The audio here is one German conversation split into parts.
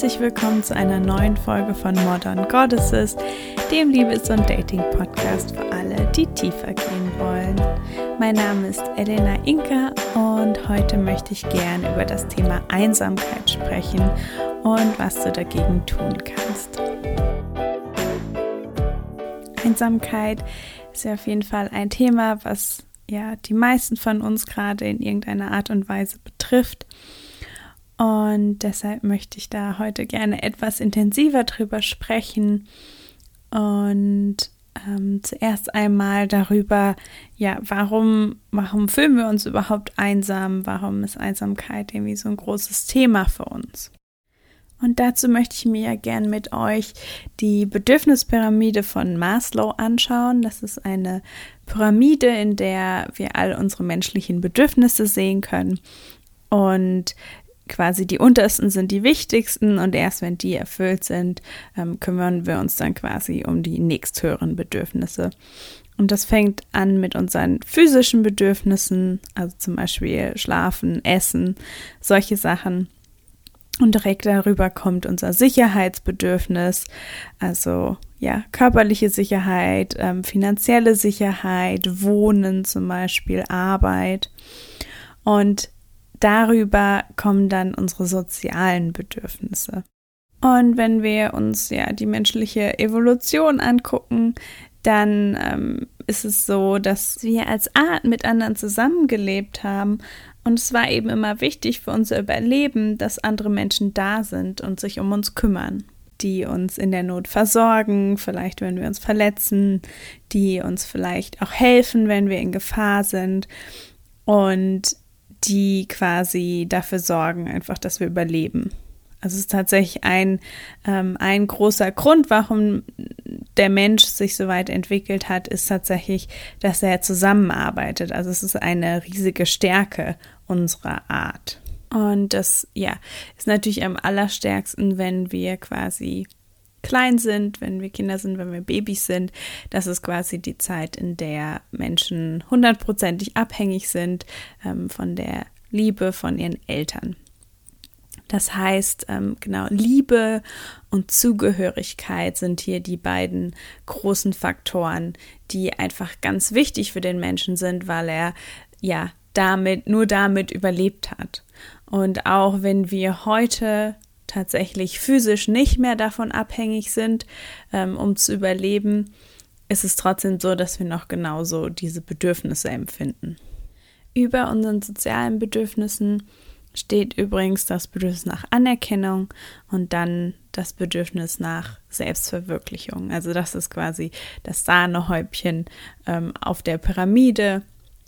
herzlich willkommen zu einer neuen Folge von Modern Goddesses, dem Liebes- und Dating-Podcast für alle, die tiefer gehen wollen. Mein Name ist Elena Inka und heute möchte ich gern über das Thema Einsamkeit sprechen und was du dagegen tun kannst. Einsamkeit ist ja auf jeden Fall ein Thema, was ja die meisten von uns gerade in irgendeiner Art und Weise betrifft. Und deshalb möchte ich da heute gerne etwas intensiver drüber sprechen und ähm, zuerst einmal darüber, ja, warum, warum fühlen wir uns überhaupt einsam? Warum ist Einsamkeit irgendwie so ein großes Thema für uns? Und dazu möchte ich mir ja gern mit euch die Bedürfnispyramide von Maslow anschauen. Das ist eine Pyramide, in der wir all unsere menschlichen Bedürfnisse sehen können. Und quasi die untersten sind die wichtigsten und erst wenn die erfüllt sind, ähm, kümmern wir uns dann quasi um die nächsthöheren Bedürfnisse. Und das fängt an mit unseren physischen Bedürfnissen, also zum Beispiel Schlafen, Essen, solche Sachen. Und direkt darüber kommt unser Sicherheitsbedürfnis, also ja, körperliche Sicherheit, ähm, finanzielle Sicherheit, Wohnen zum Beispiel, Arbeit. Und darüber kommen dann unsere sozialen Bedürfnisse. Und wenn wir uns ja die menschliche Evolution angucken, dann ähm, ist es so, dass wir als Art mit anderen zusammengelebt haben. Und es war eben immer wichtig für unser Überleben, dass andere Menschen da sind und sich um uns kümmern, die uns in der Not versorgen, vielleicht wenn wir uns verletzen, die uns vielleicht auch helfen, wenn wir in Gefahr sind. Und die quasi dafür sorgen, einfach, dass wir überleben. Also es ist tatsächlich ein, ähm, ein großer Grund, warum der Mensch sich so weit entwickelt hat, ist tatsächlich, dass er zusammenarbeitet. Also es ist eine riesige Stärke unserer Art. Und das, ja, ist natürlich am allerstärksten, wenn wir quasi klein sind, wenn wir Kinder sind, wenn wir Babys sind. Das ist quasi die Zeit, in der Menschen hundertprozentig abhängig sind ähm, von der Liebe von ihren Eltern. Das heißt, ähm, genau, Liebe und Zugehörigkeit sind hier die beiden großen Faktoren, die einfach ganz wichtig für den Menschen sind, weil er ja damit, nur damit überlebt hat. Und auch wenn wir heute tatsächlich physisch nicht mehr davon abhängig sind, ähm, um zu überleben, ist es trotzdem so, dass wir noch genauso diese Bedürfnisse empfinden. Über unseren sozialen Bedürfnissen steht übrigens das Bedürfnis nach Anerkennung und dann das Bedürfnis nach Selbstverwirklichung. Also das ist quasi das Sahnehäubchen ähm, auf der Pyramide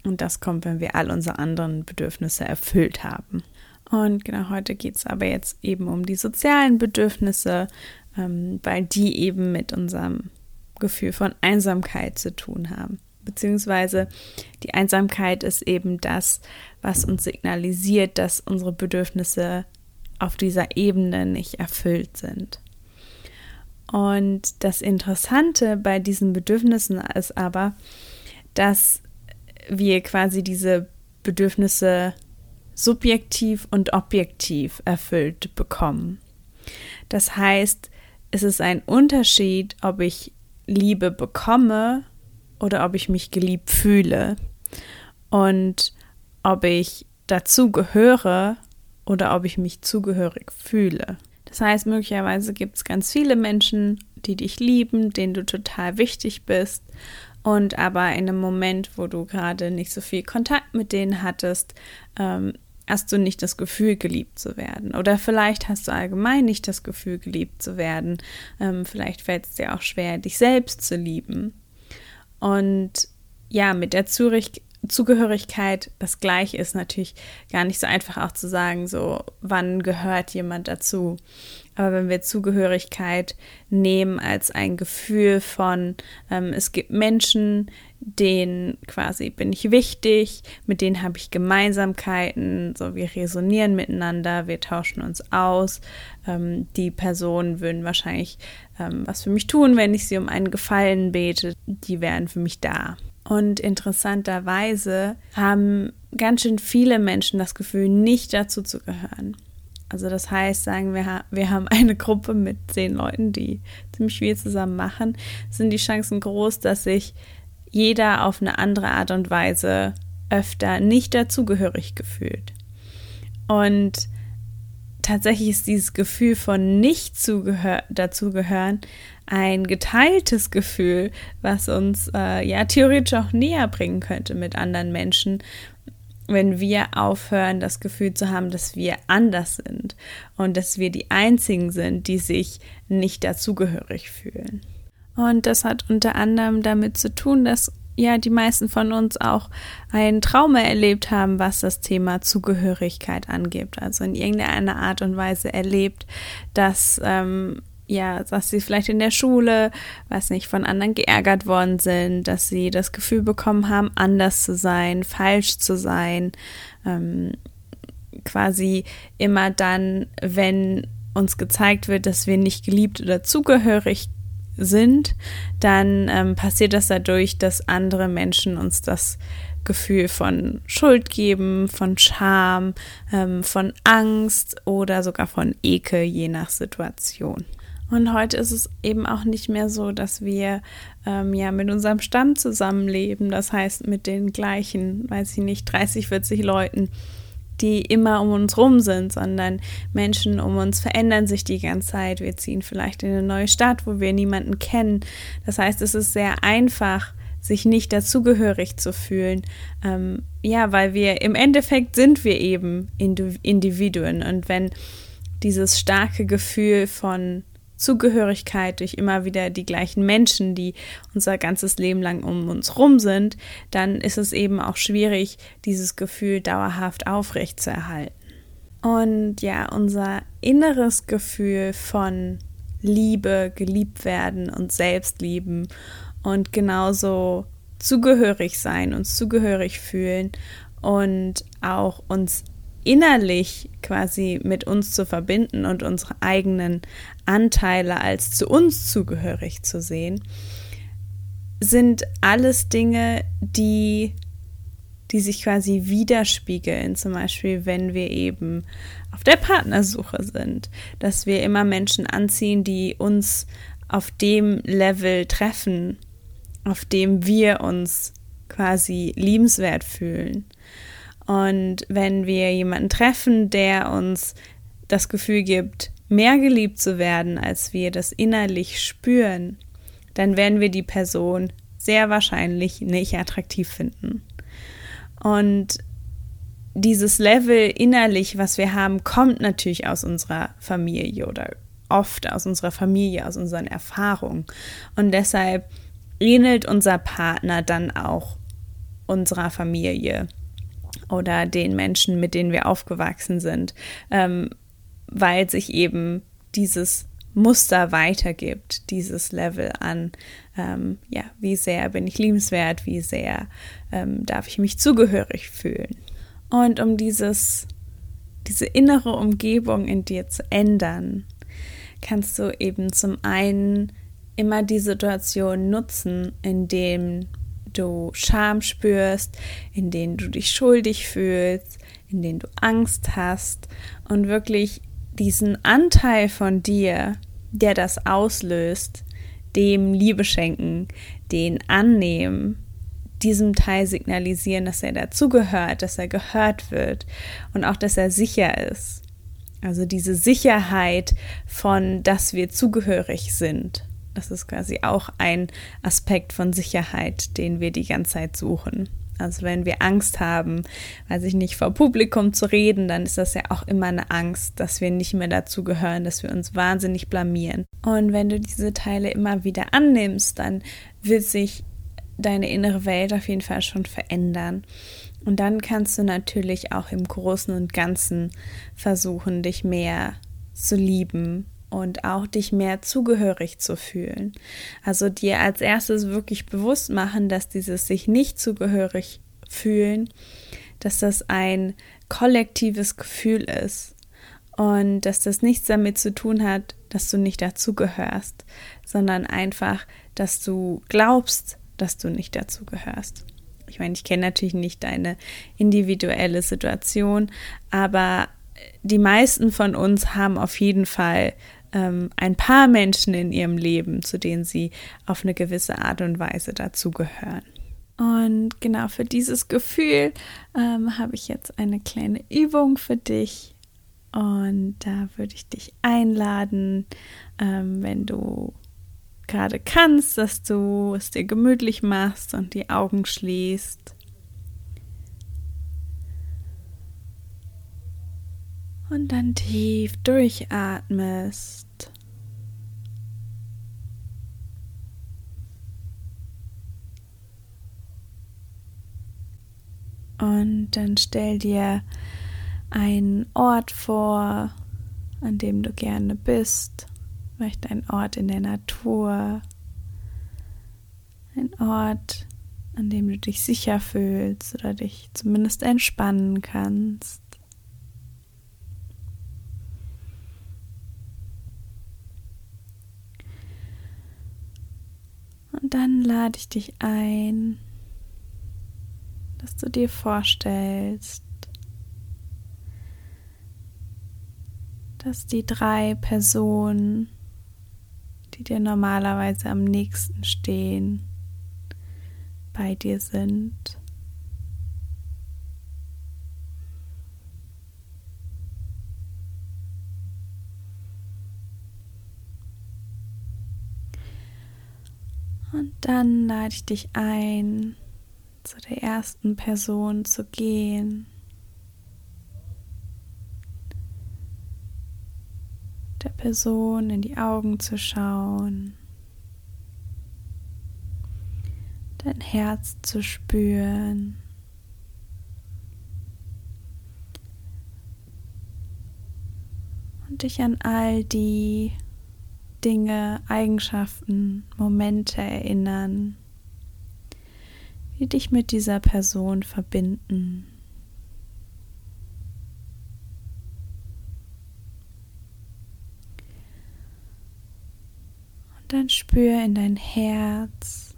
und das kommt, wenn wir all unsere anderen Bedürfnisse erfüllt haben. Und genau heute geht es aber jetzt eben um die sozialen Bedürfnisse, ähm, weil die eben mit unserem Gefühl von Einsamkeit zu tun haben. Beziehungsweise die Einsamkeit ist eben das, was uns signalisiert, dass unsere Bedürfnisse auf dieser Ebene nicht erfüllt sind. Und das Interessante bei diesen Bedürfnissen ist aber, dass wir quasi diese Bedürfnisse subjektiv und objektiv erfüllt bekommen. Das heißt, es ist ein Unterschied, ob ich Liebe bekomme oder ob ich mich geliebt fühle und ob ich dazu gehöre oder ob ich mich zugehörig fühle. Das heißt, möglicherweise gibt es ganz viele Menschen, die dich lieben, denen du total wichtig bist und aber in einem Moment, wo du gerade nicht so viel Kontakt mit denen hattest, ähm, hast du nicht das Gefühl, geliebt zu werden. Oder vielleicht hast du allgemein nicht das Gefühl, geliebt zu werden. Ähm, vielleicht fällt es dir auch schwer, dich selbst zu lieben. Und ja, mit der Zurich Zugehörigkeit das gleiche ist natürlich gar nicht so einfach auch zu sagen, so wann gehört jemand dazu. Aber wenn wir Zugehörigkeit nehmen als ein Gefühl von, ähm, es gibt Menschen, denen quasi bin ich wichtig, mit denen habe ich Gemeinsamkeiten, so wir resonieren miteinander, wir tauschen uns aus. Ähm, die Personen würden wahrscheinlich ähm, was für mich tun, wenn ich sie um einen Gefallen bete. Die wären für mich da. Und interessanterweise haben ganz schön viele Menschen das Gefühl, nicht dazu zu gehören. Also das heißt, sagen wir, wir haben eine Gruppe mit zehn Leuten, die ziemlich viel zusammen machen, sind die Chancen groß, dass sich jeder auf eine andere Art und Weise öfter nicht dazugehörig gefühlt. Und tatsächlich ist dieses Gefühl von nicht dazugehören ein geteiltes Gefühl, was uns äh, ja theoretisch auch näher bringen könnte mit anderen Menschen, wenn wir aufhören, das Gefühl zu haben, dass wir anders sind und dass wir die Einzigen sind, die sich nicht dazugehörig fühlen. Und das hat unter anderem damit zu tun, dass ja die meisten von uns auch ein Trauma erlebt haben, was das Thema Zugehörigkeit angibt. Also in irgendeiner Art und Weise erlebt, dass ähm, ja, dass sie vielleicht in der Schule, weiß nicht, von anderen geärgert worden sind, dass sie das Gefühl bekommen haben, anders zu sein, falsch zu sein, ähm, quasi immer dann, wenn uns gezeigt wird, dass wir nicht geliebt oder zugehörig sind, dann ähm, passiert das dadurch, dass andere Menschen uns das Gefühl von Schuld geben, von Scham, ähm, von Angst oder sogar von Ekel, je nach Situation. Und heute ist es eben auch nicht mehr so, dass wir ähm, ja mit unserem Stamm zusammenleben, das heißt mit den gleichen, weiß ich nicht, 30, 40 Leuten, die immer um uns rum sind, sondern Menschen um uns verändern sich die ganze Zeit. Wir ziehen vielleicht in eine neue Stadt, wo wir niemanden kennen. Das heißt, es ist sehr einfach, sich nicht dazugehörig zu fühlen. Ähm, ja, weil wir im Endeffekt sind wir eben Individuen. Und wenn dieses starke Gefühl von Zugehörigkeit, durch immer wieder die gleichen Menschen, die unser ganzes Leben lang um uns rum sind, dann ist es eben auch schwierig, dieses Gefühl dauerhaft aufrechtzuerhalten. Und ja, unser inneres Gefühl von Liebe, geliebt werden und Selbstlieben und genauso zugehörig sein, uns zugehörig fühlen und auch uns innerlich quasi mit uns zu verbinden und unsere eigenen Anteile als zu uns zugehörig zu sehen, sind alles Dinge, die, die sich quasi widerspiegeln. Zum Beispiel, wenn wir eben auf der Partnersuche sind, dass wir immer Menschen anziehen, die uns auf dem Level treffen, auf dem wir uns quasi liebenswert fühlen. Und wenn wir jemanden treffen, der uns das Gefühl gibt, mehr geliebt zu werden, als wir das innerlich spüren, dann werden wir die Person sehr wahrscheinlich nicht attraktiv finden. Und dieses Level innerlich, was wir haben, kommt natürlich aus unserer Familie oder oft aus unserer Familie, aus unseren Erfahrungen. Und deshalb ähnelt unser Partner dann auch unserer Familie oder den Menschen, mit denen wir aufgewachsen sind, ähm, weil sich eben dieses Muster weitergibt, dieses Level an, ähm, ja, wie sehr bin ich liebenswert, wie sehr ähm, darf ich mich zugehörig fühlen. Und um dieses, diese innere Umgebung in dir zu ändern, kannst du eben zum einen immer die Situation nutzen, in dem du Scham spürst, in denen du dich schuldig fühlst, in denen du Angst hast und wirklich diesen Anteil von dir, der das auslöst, dem Liebe schenken, den annehmen, diesem Teil signalisieren, dass er dazugehört, dass er gehört wird und auch, dass er sicher ist. Also diese Sicherheit von, dass wir zugehörig sind. Das ist quasi auch ein Aspekt von Sicherheit, den wir die ganze Zeit suchen. Also wenn wir Angst haben, weiß ich nicht, vor Publikum zu reden, dann ist das ja auch immer eine Angst, dass wir nicht mehr dazu gehören, dass wir uns wahnsinnig blamieren. Und wenn du diese Teile immer wieder annimmst, dann wird sich deine innere Welt auf jeden Fall schon verändern. Und dann kannst du natürlich auch im Großen und Ganzen versuchen, dich mehr zu lieben und auch dich mehr zugehörig zu fühlen. Also dir als erstes wirklich bewusst machen, dass dieses sich nicht zugehörig fühlen, dass das ein kollektives Gefühl ist und dass das nichts damit zu tun hat, dass du nicht dazugehörst, sondern einfach, dass du glaubst, dass du nicht dazugehörst. Ich meine, ich kenne natürlich nicht deine individuelle Situation, aber die meisten von uns haben auf jeden Fall ähm, ein paar Menschen in ihrem Leben, zu denen sie auf eine gewisse Art und Weise dazugehören. Und genau für dieses Gefühl ähm, habe ich jetzt eine kleine Übung für dich. Und da würde ich dich einladen, ähm, wenn du gerade kannst, dass du es dir gemütlich machst und die Augen schließt. Und dann tief durchatmest. Und dann stell dir einen Ort vor, an dem du gerne bist. Vielleicht ein Ort in der Natur. Ein Ort, an dem du dich sicher fühlst oder dich zumindest entspannen kannst. Und dann lade ich dich ein, dass du dir vorstellst, dass die drei Personen, die dir normalerweise am nächsten stehen, bei dir sind. Und dann lade ich dich ein, zu der ersten Person zu gehen. Der Person in die Augen zu schauen. Dein Herz zu spüren. Und dich an all die Dinge, Eigenschaften, Momente erinnern, die dich mit dieser Person verbinden. Und dann spür in dein Herz.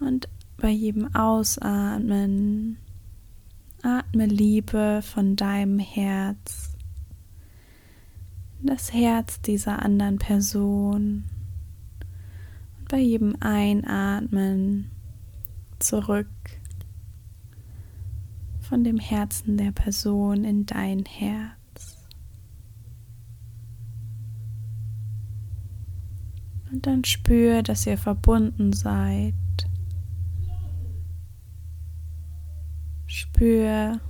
Und bei jedem Ausatmen Atme Liebe von deinem Herz in das Herz dieser anderen Person. Und bei jedem Einatmen zurück von dem Herzen der Person in dein Herz. Und dann spür, dass ihr verbunden seid Spür,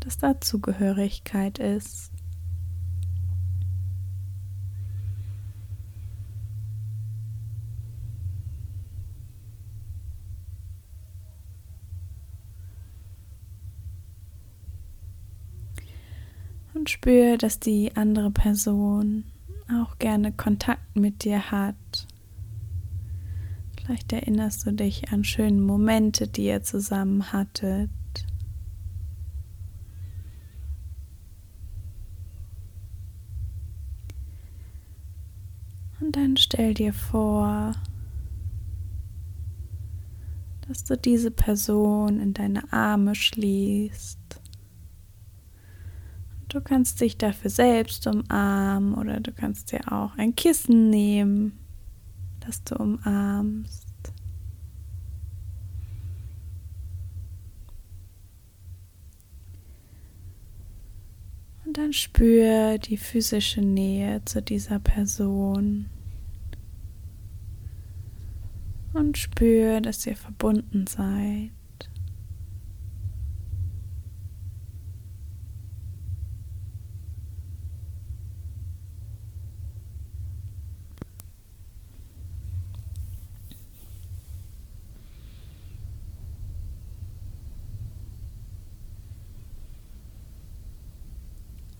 dass da Zugehörigkeit ist. Und spür, dass die andere Person auch gerne Kontakt mit dir hat. Vielleicht erinnerst du dich an schöne Momente, die ihr zusammen hattet. Und dann stell dir vor, dass du diese Person in deine Arme schließt. Du kannst dich dafür selbst umarmen oder du kannst dir auch ein Kissen nehmen, das du umarmst. Und dann spür die physische Nähe zu dieser Person. Und spür, dass ihr verbunden seid.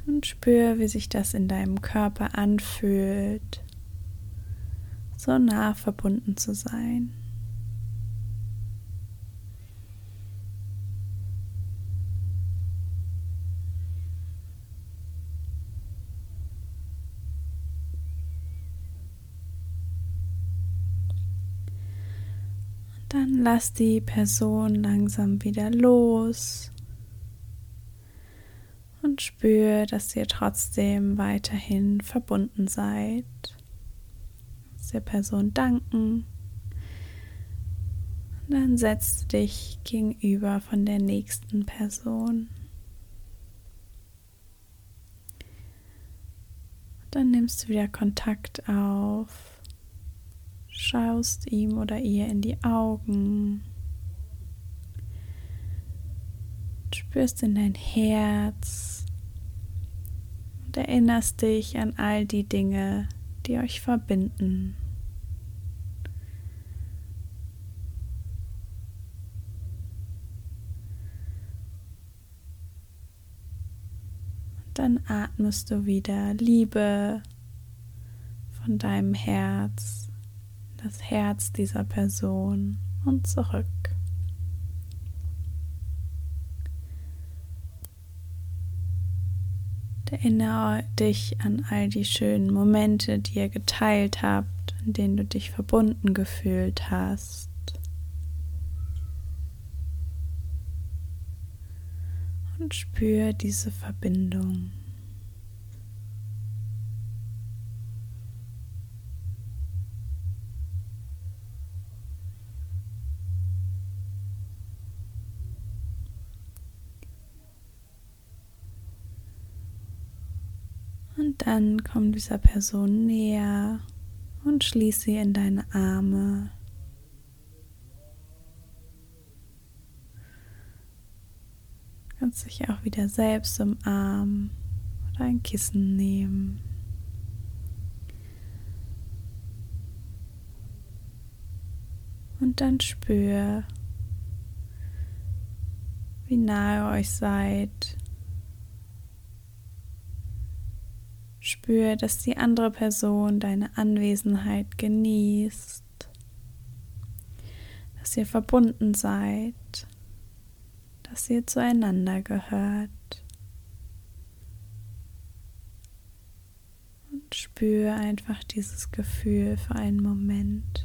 Und spür, wie sich das in deinem Körper anfühlt, so nah verbunden zu sein. Dann lass die Person langsam wieder los und spür, dass ihr trotzdem weiterhin verbunden seid. Der Person danken. Und dann setzt dich gegenüber von der nächsten Person. Dann nimmst du wieder Kontakt auf schaust ihm oder ihr in die Augen, spürst in dein Herz und erinnerst dich an all die Dinge, die euch verbinden. Dann atmest du wieder Liebe von deinem Herz das Herz dieser Person und zurück. Erinnere dich an all die schönen Momente, die ihr geteilt habt, in denen du dich verbunden gefühlt hast. Und spür diese Verbindung. Und dann komm dieser Person näher und schließ sie in deine Arme. Kannst dich auch wieder selbst umarmen oder ein Kissen nehmen. Und dann spür, wie nahe euch seid. Spür, dass die andere Person deine Anwesenheit genießt, dass ihr verbunden seid, dass ihr zueinander gehört. Und spür einfach dieses Gefühl für einen Moment.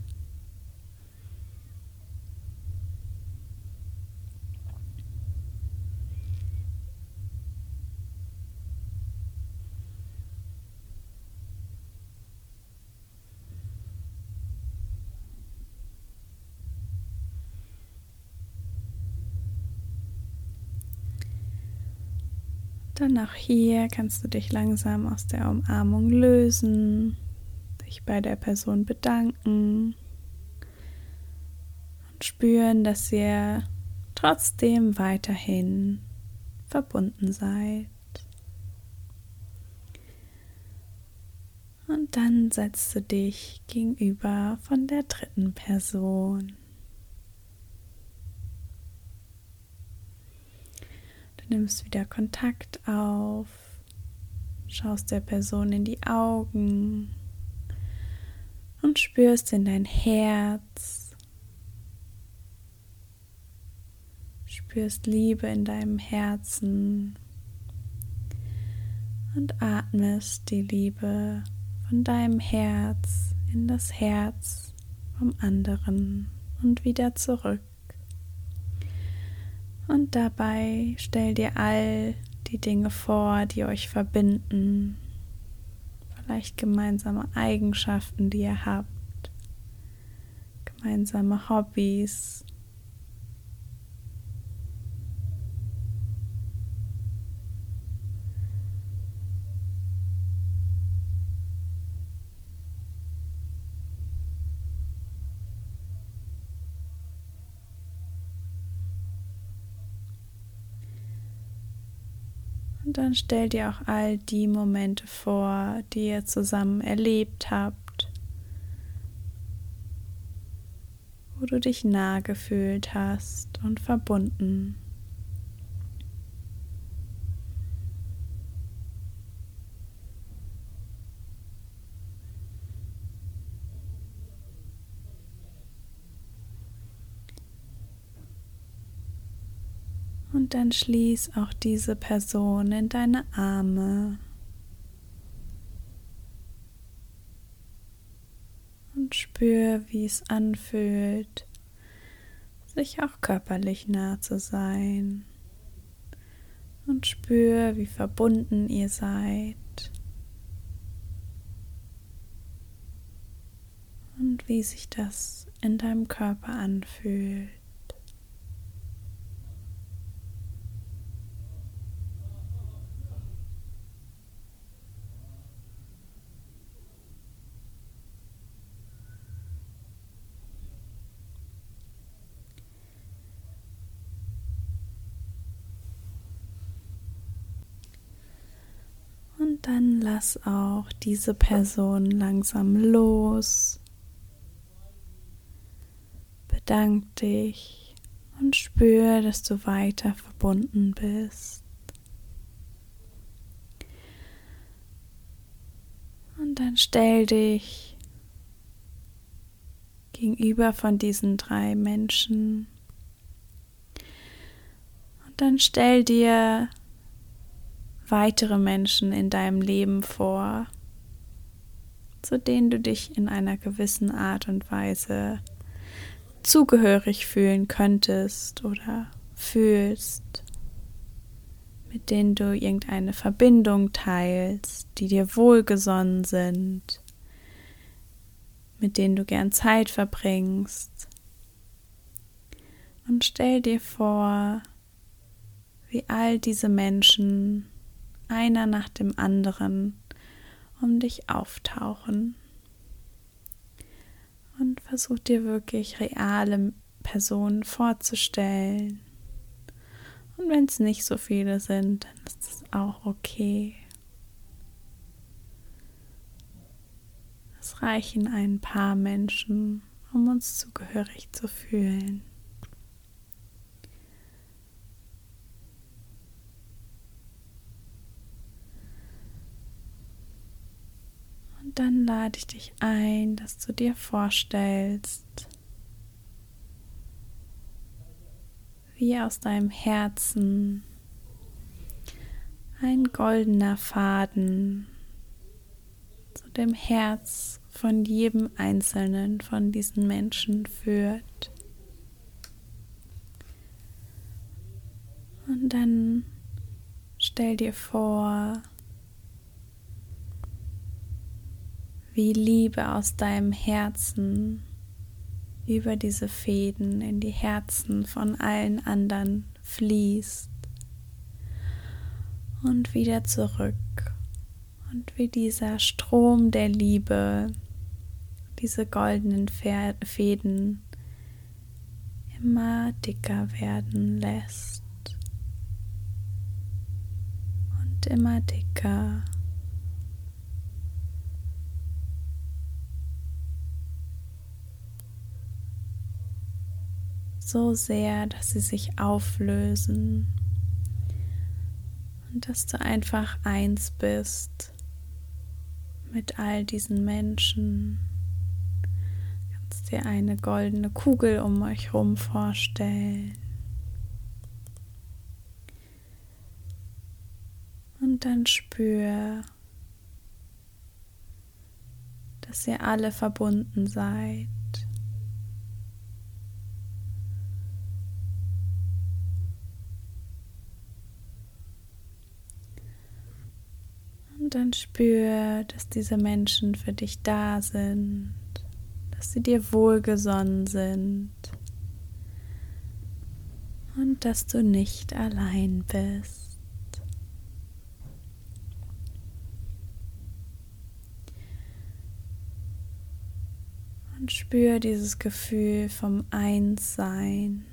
Dann auch hier kannst du dich langsam aus der Umarmung lösen, dich bei der Person bedanken und spüren, dass ihr trotzdem weiterhin verbunden seid. Und dann setzt du dich gegenüber von der dritten Person. Nimmst wieder Kontakt auf, schaust der Person in die Augen und spürst in dein Herz, spürst Liebe in deinem Herzen und atmest die Liebe von deinem Herz in das Herz vom anderen und wieder zurück. Und dabei stell dir all die Dinge vor, die euch verbinden. Vielleicht gemeinsame Eigenschaften, die ihr habt. Gemeinsame Hobbys. Und dann stell dir auch all die Momente vor, die ihr zusammen erlebt habt, wo du dich nah gefühlt hast und verbunden. Und dann schließ auch diese Person in deine Arme. Und spür, wie es anfühlt, sich auch körperlich nah zu sein. Und spür, wie verbunden ihr seid. Und wie sich das in deinem Körper anfühlt. Und lass auch diese Person langsam los. Bedank dich und spür, dass du weiter verbunden bist. Und dann stell dich gegenüber von diesen drei Menschen. Und dann stell dir weitere Menschen in deinem Leben vor, zu denen du dich in einer gewissen Art und Weise zugehörig fühlen könntest oder fühlst, mit denen du irgendeine Verbindung teilst, die dir wohlgesonnen sind, mit denen du gern Zeit verbringst. Und stell dir vor, wie all diese Menschen einer nach dem anderen um dich auftauchen. Und versuch dir wirklich reale Personen vorzustellen. Und wenn es nicht so viele sind, dann ist es auch okay. Es reichen ein paar Menschen, um uns zugehörig zu fühlen. Dann lade ich dich ein, dass du dir vorstellst, wie aus deinem Herzen ein goldener Faden zu dem Herz von jedem einzelnen von diesen Menschen führt. Und dann stell dir vor, wie Liebe aus deinem Herzen über diese Fäden in die Herzen von allen anderen fließt und wieder zurück und wie dieser Strom der Liebe diese goldenen Fäden immer dicker werden lässt und immer dicker. So sehr, dass sie sich auflösen und dass du einfach eins bist mit all diesen Menschen. Du kannst dir eine goldene Kugel um euch herum vorstellen. Und dann spür, dass ihr alle verbunden seid. Und dann spür, dass diese Menschen für dich da sind, dass sie dir wohlgesonnen sind und dass du nicht allein bist. Und spür dieses Gefühl vom Einssein,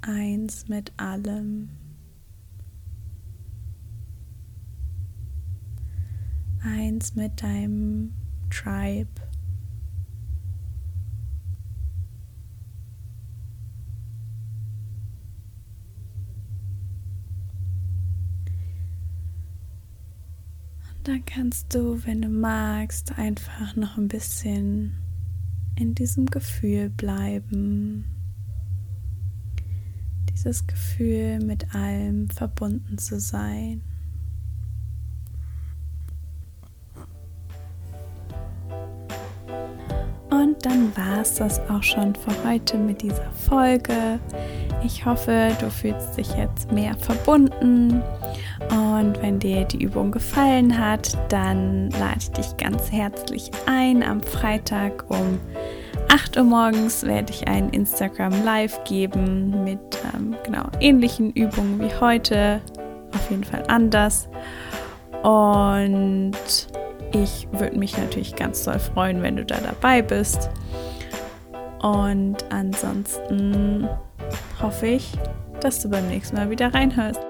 eins mit allem. Eins mit deinem Tribe. Und dann kannst du, wenn du magst, einfach noch ein bisschen in diesem Gefühl bleiben, dieses Gefühl, mit allem verbunden zu sein. War es das auch schon für heute mit dieser Folge. Ich hoffe, du fühlst dich jetzt mehr verbunden. Und wenn dir die Übung gefallen hat, dann lade ich dich ganz herzlich ein. Am Freitag um 8 Uhr morgens werde ich ein Instagram Live geben mit ähm, genau ähnlichen Übungen wie heute. Auf jeden Fall anders. Und ich würde mich natürlich ganz doll freuen, wenn du da dabei bist. Und ansonsten hoffe ich, dass du beim nächsten Mal wieder reinhörst.